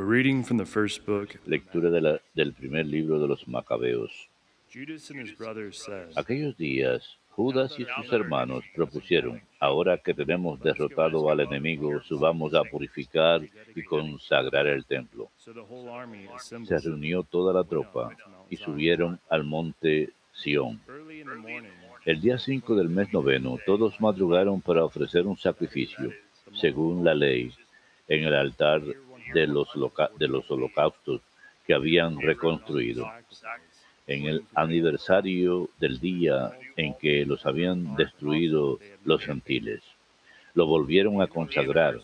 Reading from the first book. Lectura de la- del primer libro de los Macabeos. Judas and his brothers said, Aquellos días, Judas y sus hermanos propusieron, ahora que tenemos derrotado al enemigo, subamos a purificar y consagrar el templo. So the whole army Se reunió toda la tropa y subieron al monte Sión. El día 5 del mes noveno, todos madrugaron para ofrecer un sacrificio, según la ley, en el altar de los, de los holocaustos que habían reconstruido. En el aniversario del día en que los habían destruido los gentiles, lo volvieron a consagrar,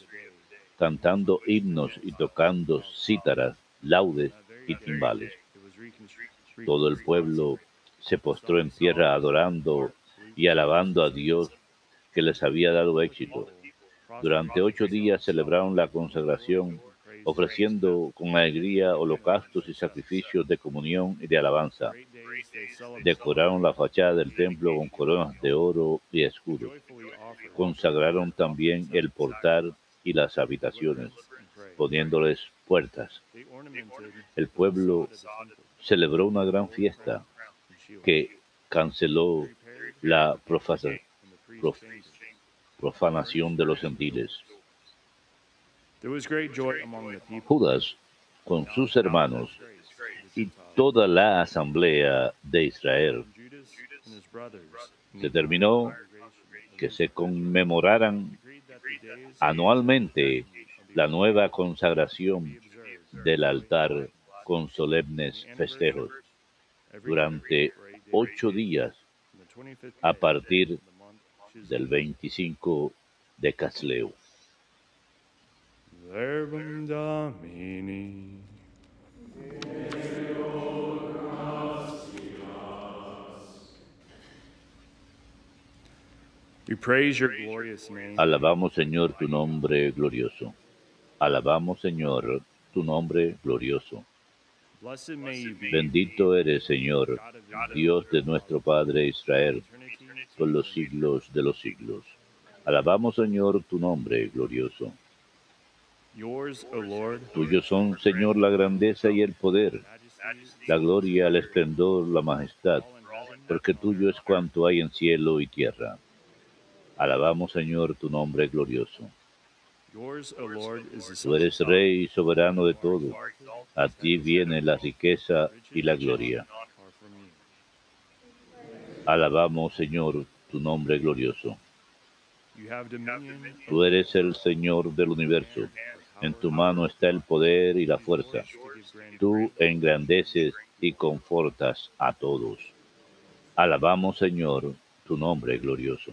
cantando himnos y tocando cítaras, laudes y timbales. Todo el pueblo se postró en tierra adorando y alabando a Dios que les había dado éxito. Durante ocho días celebraron la consagración, ofreciendo con alegría holocaustos y sacrificios de comunión y de alabanza. Decoraron la fachada del templo con coronas de oro y offered Consagraron también el portal y las habitaciones, poniéndoles puertas. El pueblo celebró una gran fiesta que canceló la profanación de los gentiles. Judas, con sus hermanos y toda la asamblea de Israel, determinó que se conmemoraran anualmente la nueva consagración del altar con solemnes festejos durante ocho días on the 25th a partir del 25 de Casleu. Verbum Domini. Alabamos, Señor, tu nombre glorioso. Alabamos, Señor, tu nombre glorioso. Bendito eres, Señor, Dios de nuestro Padre Israel, por los siglos de los siglos. Alabamos, Señor, tu nombre glorioso. Yours, O Lord, Tuyos son, Señor, la grandeza y el poder, la gloria, el esplendor, la majestad, porque tuyo es cuanto hay en cielo y tierra. Alabamos, Señor, tu nombre glorioso. Tú eres Rey y soberano de todo. A ti viene la riqueza y la gloria. Alabamos, Señor, tu nombre glorioso. Tú eres el Señor del universo. En tu mano está el poder y la fuerza. Tú engrandeces y confortas a todos. Alabamos, Señor, tu nombre glorioso.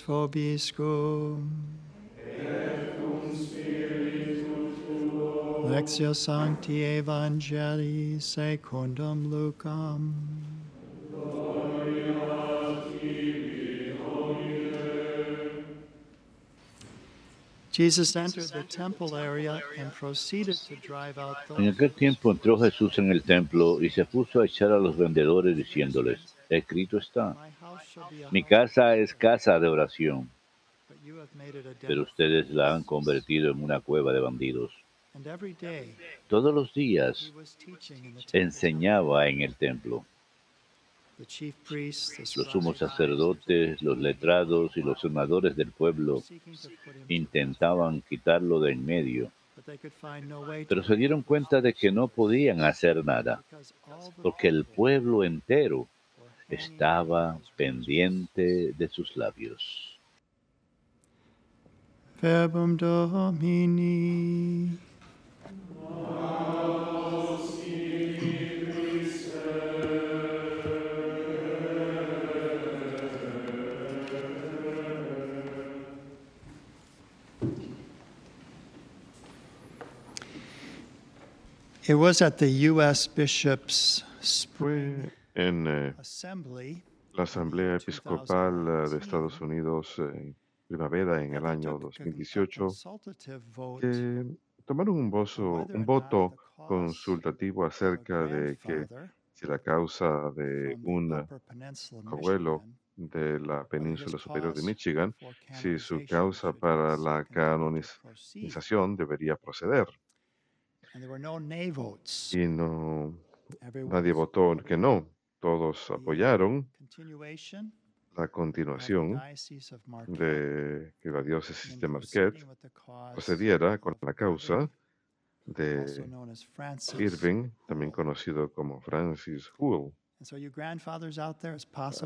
Vobiscum. Sancti Evangelii secundum Lucam. Jesus entered the temple area and proceeded to drive out En those aquel tiempo entró Jesús en el templo y se puso a echar a los vendedores diciéndoles, escrito está, Mi casa es casa de oración, pero ustedes la han thieves." convertido en una cueva de bandidos. Todos los días enseñaba en el templo. Los sumos sacerdotes, los letrados y los senadores del pueblo intentaban quitarlo de en medio, pero se dieron cuenta de que no podían hacer nada, porque el pueblo entero estaba pendiente de sus labios. Verbum Domini. It was at the U.S. Bishops' Spring en eh, la Asamblea Episcopal eh, de Estados Unidos en primavera en el año took a- a 2018 consultative vote que tomaron un, vozo- un voto consultativo acerca de que si la causa de un abuelo de la península superior de Michigan, si su causa para la canonización debería proceder. Y no, nadie votó que no. Todos apoyaron la continuación de que la diócesis de Marquette procediera con la causa de. Irving, también conocido como Francis Hull.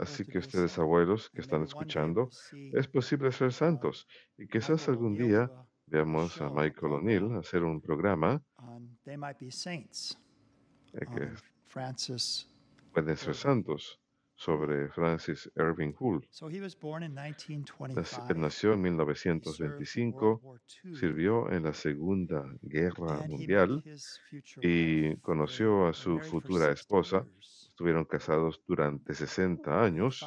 Así que ustedes abuelos que están escuchando, es posible ser santos. Y quizás algún día veamos a Michael O'Neill hacer un programa que Francis. Pueden ser santos sobre Francis Irving Hull. So he was born in Naci- 1925. Nació en He served in World 1925, War II, sirvió en la Segunda Guerra Mundial y conoció a su futura 60 esposa. Estuvieron casados durante 60 They had años,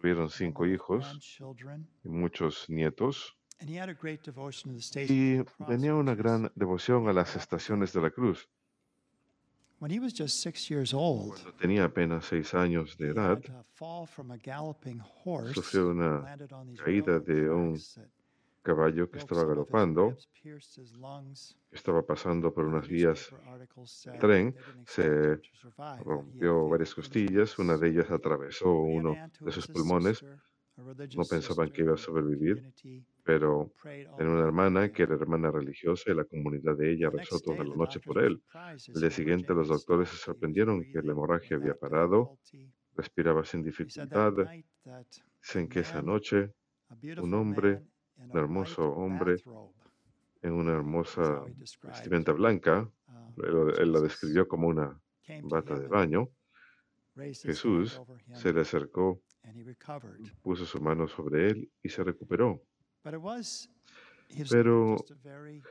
tuvieron cinco hijos y muchos nietos. and he had a great devotion to the Stations Y tenía una gran devoción a las estaciones de la cruz. Cuando tenía apenas seis años de edad, had a fall from a galloping horse, sufrió una caída de un caballo que estaba galopando, estaba pasando por unas vías de tren, se rompió varias costillas, una de ellas atravesó uno de sus pulmones, no pensaban que iba a sobrevivir, pero tenía una hermana que era hermana religiosa y la comunidad de ella rezó toda la noche por él. El día siguiente los doctores se sorprendieron que la hemorragia había parado, respiraba sin dificultad. Dicen que esa noche beautiful hombre, un hermoso hombre, en una hermosa vestimenta blanca, uh, él, la describió como una bata de baño, Jesús se le acercó, recovered. puso su mano sobre él y se recuperó. Pero deep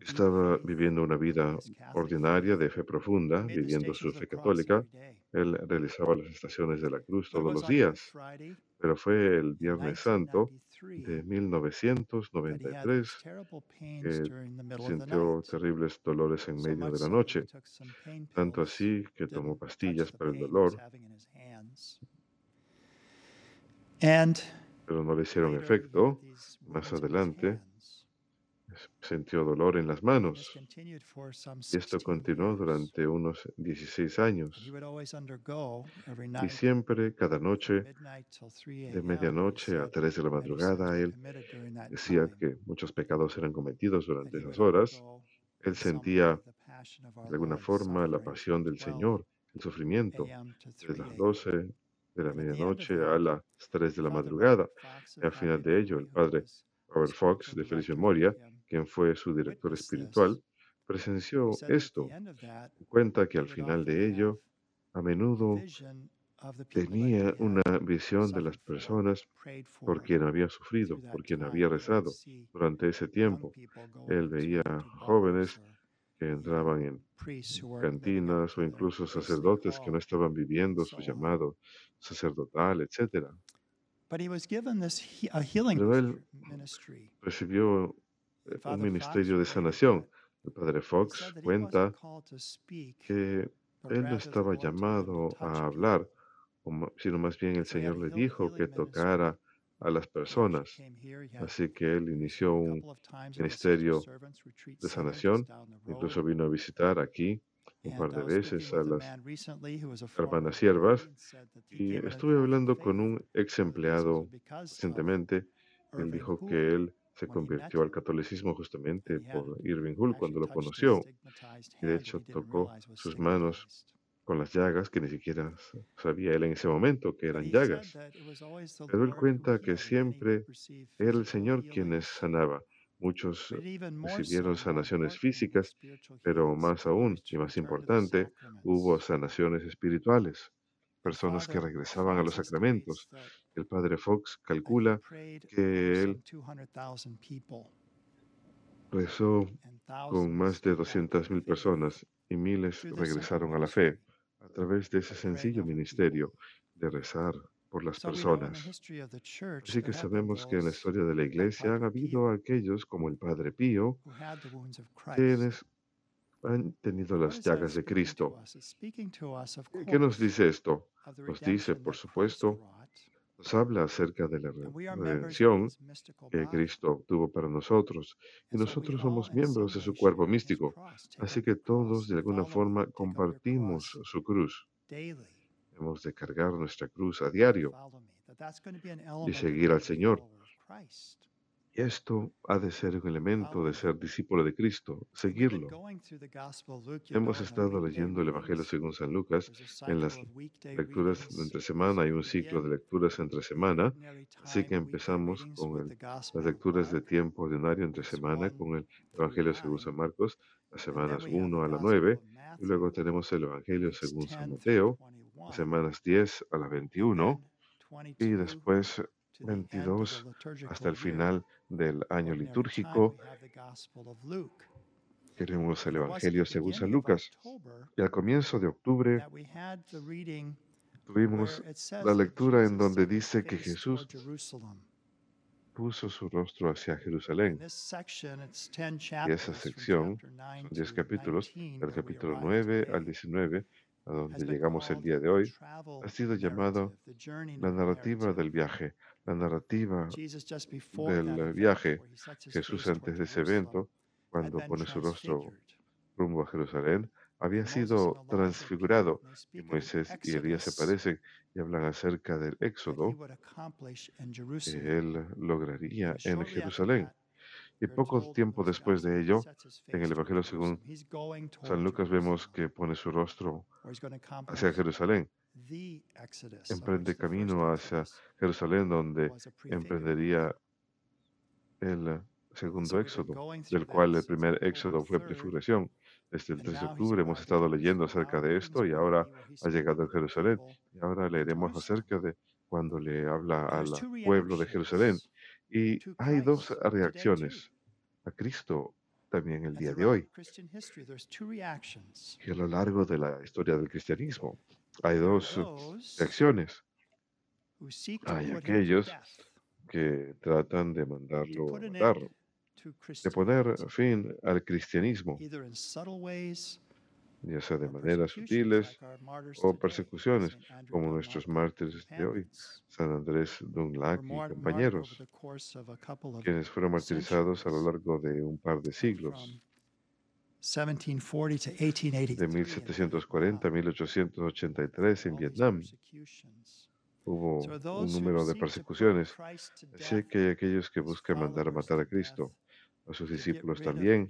Estaba viviendo una vida ordinaria de fe profunda, viviendo su fe católica. Él realizaba las estaciones de la cruz todos los días, pero fue el Viernes Santo 1993 de that he had 1993 these terrible pains que sintió terribles dolores en medio de la noche, tanto así que tomó pastillas para el dolor, pero no le hicieron efecto. Más adelante sintió dolor en las manos y esto 16 continuó durante unos 16 And años. Y siempre, cada noche, midnight till 3 de medianoche a said 3 de la madrugada, él decía que muchos pecados eran cometidos durante esas horas. Él sentía de alguna forma la pasión del 12 Señor, el sufrimiento, 3 las a.m. 12 de la medianoche a las 3 de la madrugada. Y al final de ello, el padre Robert Fox, de feliz memoria, quien fue su director espiritual, presenció esto. that, Cuenta que al final de ello, a menudo tenía una visión de las personas por quien había sufrido, por quien había rezado durante ese tiempo. Él veía jóvenes que entraban en cantinas o incluso sacerdotes que no estaban viviendo su llamado sacerdotal, etcétera. But he was given this he- a healing Pero él recibió un Father ministerio de sanación. El padre Fox cuenta que él no estaba llamado a hablar, sino más bien el Señor le dijo que tocara a las personas. Así que él inició un ministerio de sanación. Incluso vino a visitar aquí un par de veces a las hermanas siervas y estuve hablando con un ex empleado recientemente. Él dijo que él se convirtió al catolicismo justamente por Irving Hull cuando lo conoció y de hecho tocó sus manos con las llagas que ni siquiera sabía él en ese momento que eran llagas. Pero él cuenta que siempre era el Señor quien healing, les sanaba. Muchos recibieron sanaciones físicas, pero más aún y más importante, hubo sanaciones espirituales. Personas que regresaban a los sacramentos. El padre Fox calcula que él some 200,000 people, rezó con más de came back to 200.000 faith personas y miles regresaron a la fe a través de ese sencillo ministerio de rezar por las personas. Así que sabemos que en la historia de la iglesia han habido aquellos como el Padre Pío, quienes han tenido las llagas de Cristo. ¿Qué- ¿Qué nos dice esto? Nos dice, por supuesto, nos habla acerca de la redención que. Cristo obtuvo para nosotros. Y nosotros somos miembros de su cuerpo místico. Así que todos de alguna forma compartimos su cruz. Hemos de cargar nuestra cruz a diario y seguir al Señor. Y esto ha de ser un elemento de ser discípulo de Cristo, seguirlo. Hemos estado leyendo el Evangelio según San Lucas en las lecturas de entre semana. Hay un ciclo de lecturas entre semana. Así que empezamos con el- las lecturas de tiempo ordinario entre semana 1 con el Evangelio según 9. San Marcos, las semanas we have 1 the a la Gospel 9. of Y luego tenemos el Evangelio según San 10 through Mateo, 21. las semanas 10 a la And 21. then Y 22 después to the end of 22 the liturgical hasta el final del año litúrgico. Queremos el Evangelio según San Lucas. Y al comienzo de octubre tuvimos la lectura en donde dice que Jesús puso su rostro hacia Jerusalén. this section, it's 10 Y esa sección chapter 9 son 10 to capítulos, 19, del capítulo arrive 9 al today, 19, a donde llegamos el día de hoy, ha sido llamado la narrativa del viaje, la narrativa del event, viaje. Jesús antes de ese evento, cuando pone su rostro rumbo a Jerusalén, había sido transfigurado. Y Moisés y Elías se Exodus aparecen y hablan acerca del éxodo que él lograría en Jerusalén. Y poco tiempo después de ello, en el Evangelio según San Lucas vemos que pone su rostro hacia Jerusalén, emprende camino hacia Jerusalén, donde emprendería el segundo éxodo, del cual el primer éxodo fue 3rd, prefiguración. Desde el and 3 de octubre hemos estado leyendo acerca de esto y ahora ha llegado a Jerusalén. Y ahora leeremos acerca de cuando le habla al pueblo de Jerusalén. Y hay dos reacciones a Cristo también el día de hoy. Y a lo largo de la historia del cristianismo hay dos reacciones. Hay aquellos que tratan de mandarlo a matar, de poner fin al cristianismo, ya sea de maneras sutiles o persecuciones, como nuestros mártires de hoy, San Andrés Dunlac y compañeros, quienes fueron martirizados a lo largo de un par de siglos, from 1740 to de 1883 in 1740 a Vietnam, 1883 en Vietnam. Hubo un número de persecuciones. Así que hay aquellos que buscan mandar a matar a to Cristo, a sus discípulos también,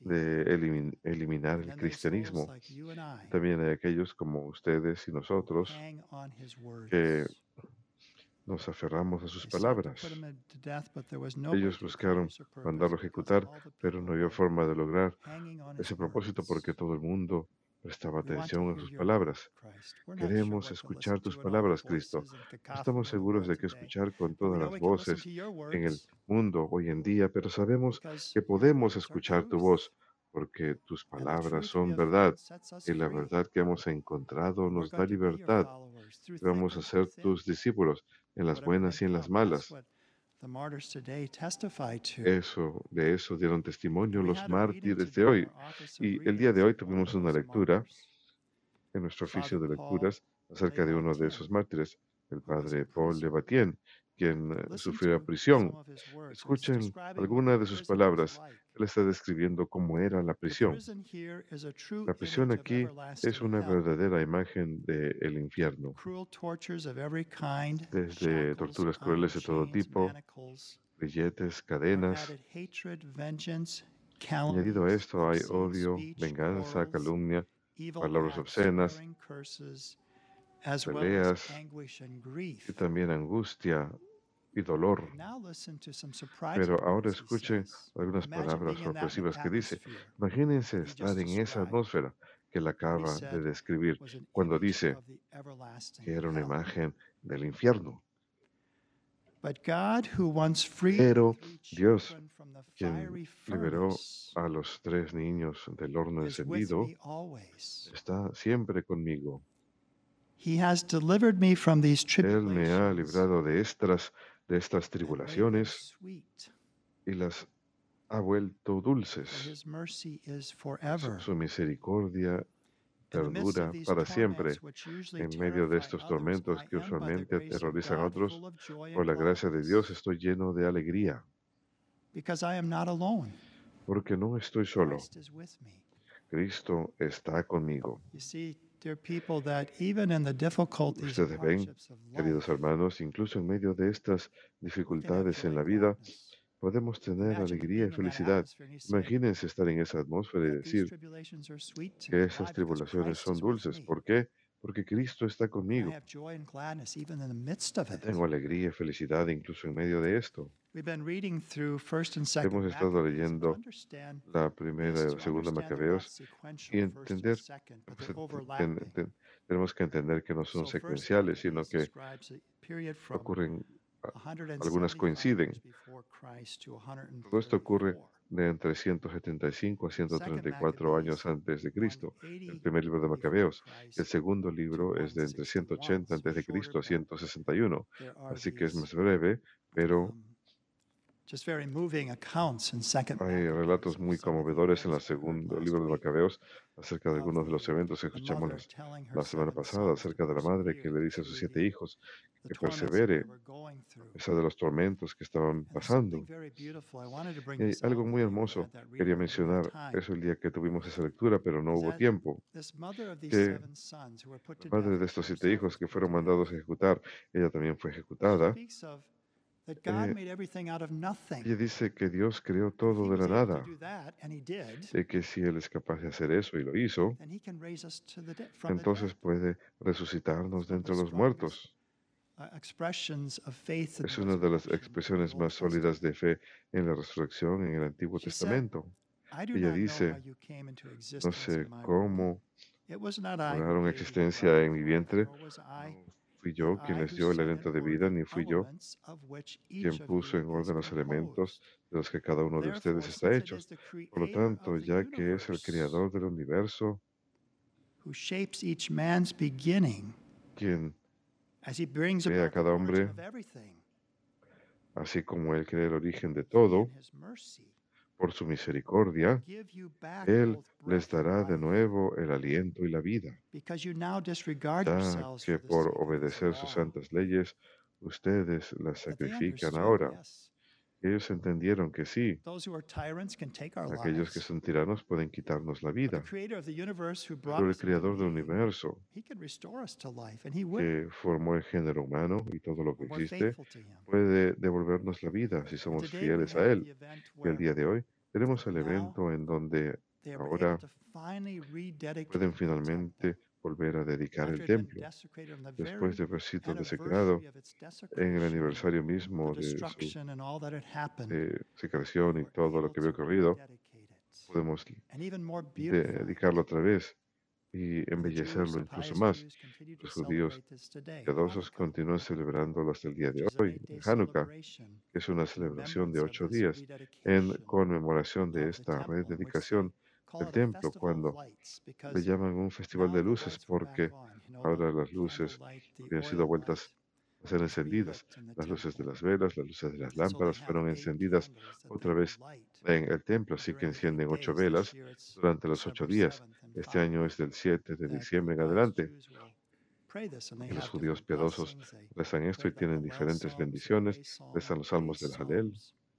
de elimin- eliminar el cristianismo. También hay aquellos como ustedes y nosotros que nos aferramos a sus palabras. Ellos buscaron mandarlo a ejecutar, pero no había forma de lograr ese propósito porque todo el mundo prestaba atención a sus palabras. Sure Queremos escuchar tus palabras, Cristo. estamos seguros de today. escuchar con todas las voces en el mundo hoy en día, pero sabemos que podemos escuchar tu voz porque tus palabras son verdad y la verdad que hemos encontrado nos da libertad. vamos a ser tus discípulos en las buenas y en las malas. Eso, de eso dieron testimonio los mártires de hoy. Y el día de hoy tuvimos una lectura. En nuestro oficio de lecturas acerca de uno de esos mártires, el padre Paul de Batien, quien eh, sufrió prisión. Escuchen alguna de sus palabras. Él está describiendo cómo era la prisión. La prisión aquí es una verdadera imagen del infierno. Cruel tortures of every kind, Desde torturas crueles de todo tipo, Billetes, cadenas. Añadido a esto hay odio, venganza, calumnia, palabras obscenas, peleas, y también angustia y dolor. Pero ahora escuchen algunas palabras sorpresivas que dice. Imagínense estar en esa atmósfera que él acaba de describir cuando dice que era una imagen del infierno. Pero Dios, quien liberó a los tres niños del horno encendido, está siempre conmigo. Él me ha librado de estas, de estas tribulaciones y las ha vuelto dulces. Su, misericordia perdura para siempre. En medio de estos tormentos que usualmente aterrorizan a otros, por la gracia de Dios estoy lleno de alegría, because I am not alone. porque no estoy solo. Christ is with me. Cristo está conmigo. You see, dear people, that even in the difficulties and Ustedes ven, queridos hermanos, incluso en medio de estas dificultades en la vida, podemos tener alegría y felicidad. Imagínense estar en esa atmósfera y "That these decir que me." esas tribulaciones son dulces. ¿Por qué? Porque Cristo está conmigo. Tengo alegría y felicidad incluso en medio de esto. We've been reading through First and Second Hemos estado leyendo la primera y la segunda Macabeos y entender, pues, tenemos que entender que no son secuenciales, sino que ocurren, a- 175 algunas coinciden. Todo esto ocurre 134. de entre 175 a Second 134 años antes de Cristo. El 180 primer libro de Macabeos. El segundo libro es de entre 180 161, antes de Cristo a shorter, but 161. there are Así que es más breve, pero hay relatos muy conmovedores en el segundo libro de. Macabeos acerca de algunos de los eventos que escuchamos la semana pasada acerca de la madre que le dice a sus siete hijos que persevere they were going through. a pesar de los tormentos que estaban pasando. Y hay algo muy hermoso. Quería mencionar eso el día que tuvimos esa lectura, pero no hubo tiempo. Que La madre de estos siete hijos que fueron mandados a ejecutar, ella también fue ejecutada. Ella dice que Dios creó todo de la nada, y que si Él es capaz de hacer eso y lo hizo, entonces puede resucitarnos de entre los muertos. uh, Es una de las expresiones más sólidas de fe en la resurrección en el Antiguo Testamento. Ella dice, No sé cómo you existencia en mi vientre, fui yo quien les dio el aliento de vida, ni fui yo quien puso en orden los elementos de los que cada uno de ustedes está hecho. Por lo tanto, ya que es el creador del universo, quien, crea the cada hombre, así como Él crea el origen de todo, por su misericordia, Él les dará de nuevo el aliento y la vida, ya que por obedecer sus santas leyes, ustedes las sacrifican ahora. Ellos entendieron que sí, aquellos que son tiranos pueden quitarnos la vida, pero el creador del universo, he can restore us to life, and he will. que formó el género humano y todo lo que existe, puede devolvernos la vida si somos fieles a Él. Y el día de hoy tenemos el evento en donde ahora pueden finalmente volver a dedicar el templo, después de haber sido desecrado en el aniversario mismo de su eh, secreción y todo lo que había ocurrido, podemos de- dedicarlo otra vez y embellecerlo incluso más. Los judíos piadosos continúan celebrándolo hasta el día de hoy, eight-day Hanukkah, que es una celebración de ocho días en conmemoración de esta rededicación a templo, cuando le llaman un festival de luces porque ahora las luces the habían sido vueltas light, ser encendidas. Las luces de las velas, las luces de las lámparas fueron encendidas otra vez en el templo, así que encienden ocho velas durante los ocho días. Este año es del 7 de diciembre en adelante. Y los judíos piadosos rezan esto y tienen diferentes bendiciones, rezan los salmos del Halel,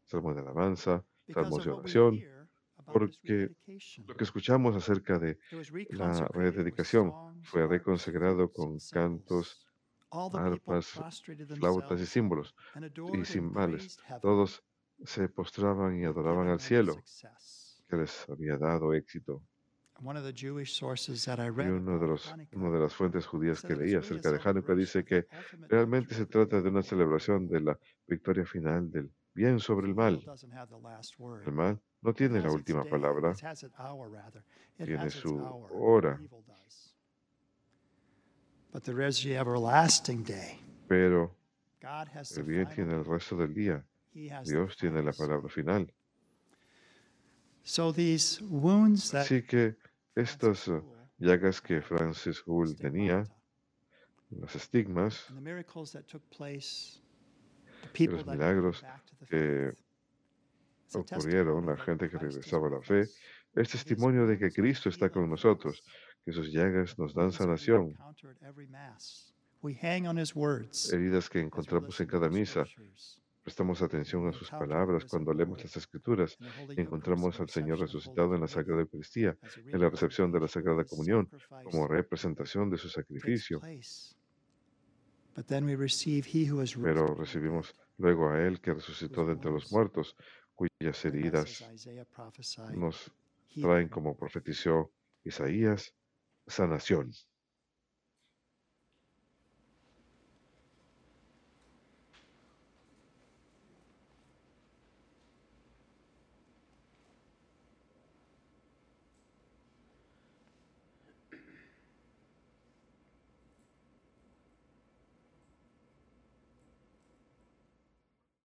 salmos de alabanza, salmos de oración, porque lo que escuchamos acerca de la rededicación fue reconsagrado con cantos, arpas, flautas y símbolos y cimbales. Todos se postraban y adoraban al cielo que les había dado éxito. Y uno de, los, una de las fuentes judías que leí acerca de Hanukkah dice que realmente se trata de una celebración de la victoria final del bien sobre el mal. El mal no tiene la última palabra, tiene su hora. Pero el bien tiene el resto del día. Dios tiene la palabra final. Así que estas uh, llagas que Francis Hull tenía, los estigmas, y los milagros que ocurrieron, la gente que regresaba a la fe, es testimonio de que Cristo está con nosotros, que sus llagas nos dan sanación. Heridas que encontramos en cada misa. Prestamos atención a sus palabras cuando leemos las Escrituras y encontramos al Señor resucitado en la Sagrada Eucaristía, en la recepción de la Sagrada Comunión, como representación de su sacrificio. Pero recibimos luego a Él que resucitó de entre los muertos, cuyas heridas nos traen, como profetizó Isaías, sanación.